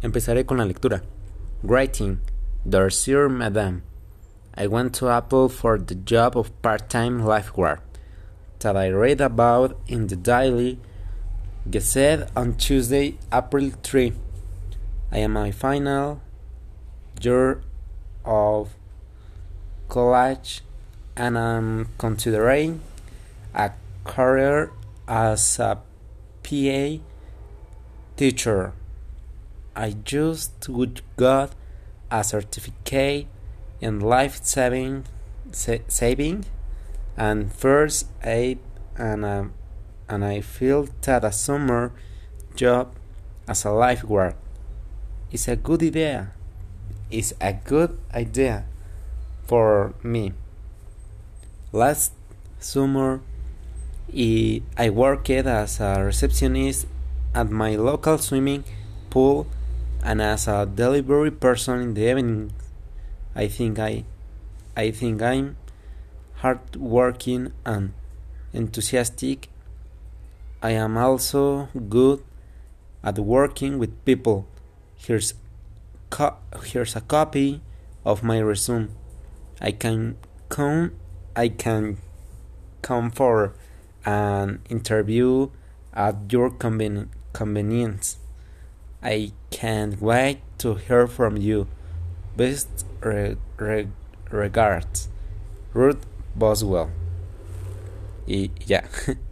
Empezaré con la lectura. Writing, Dear Madam, I went to Apple for the job of part-time lifeguard that I read about in the Daily Gazette on Tuesday, April 3. I am my final year of college and I'm considering a career as a PA teacher. I just would got a certificate in life saving, sa- saving and first aid, and um, and I feel that a summer job as a lifeguard is a good idea. Is a good idea for me. Last summer, I worked as a receptionist at my local swimming pool and as a delivery person in the evening. I think I I think I'm hardworking and enthusiastic. I am also good at working with people. Here's co- here's a copy of my resume. I can come I can come for an interview at your conven- convenience. I can't wait to hear from you. Best re- re- regards, Ruth Boswell. Y ya.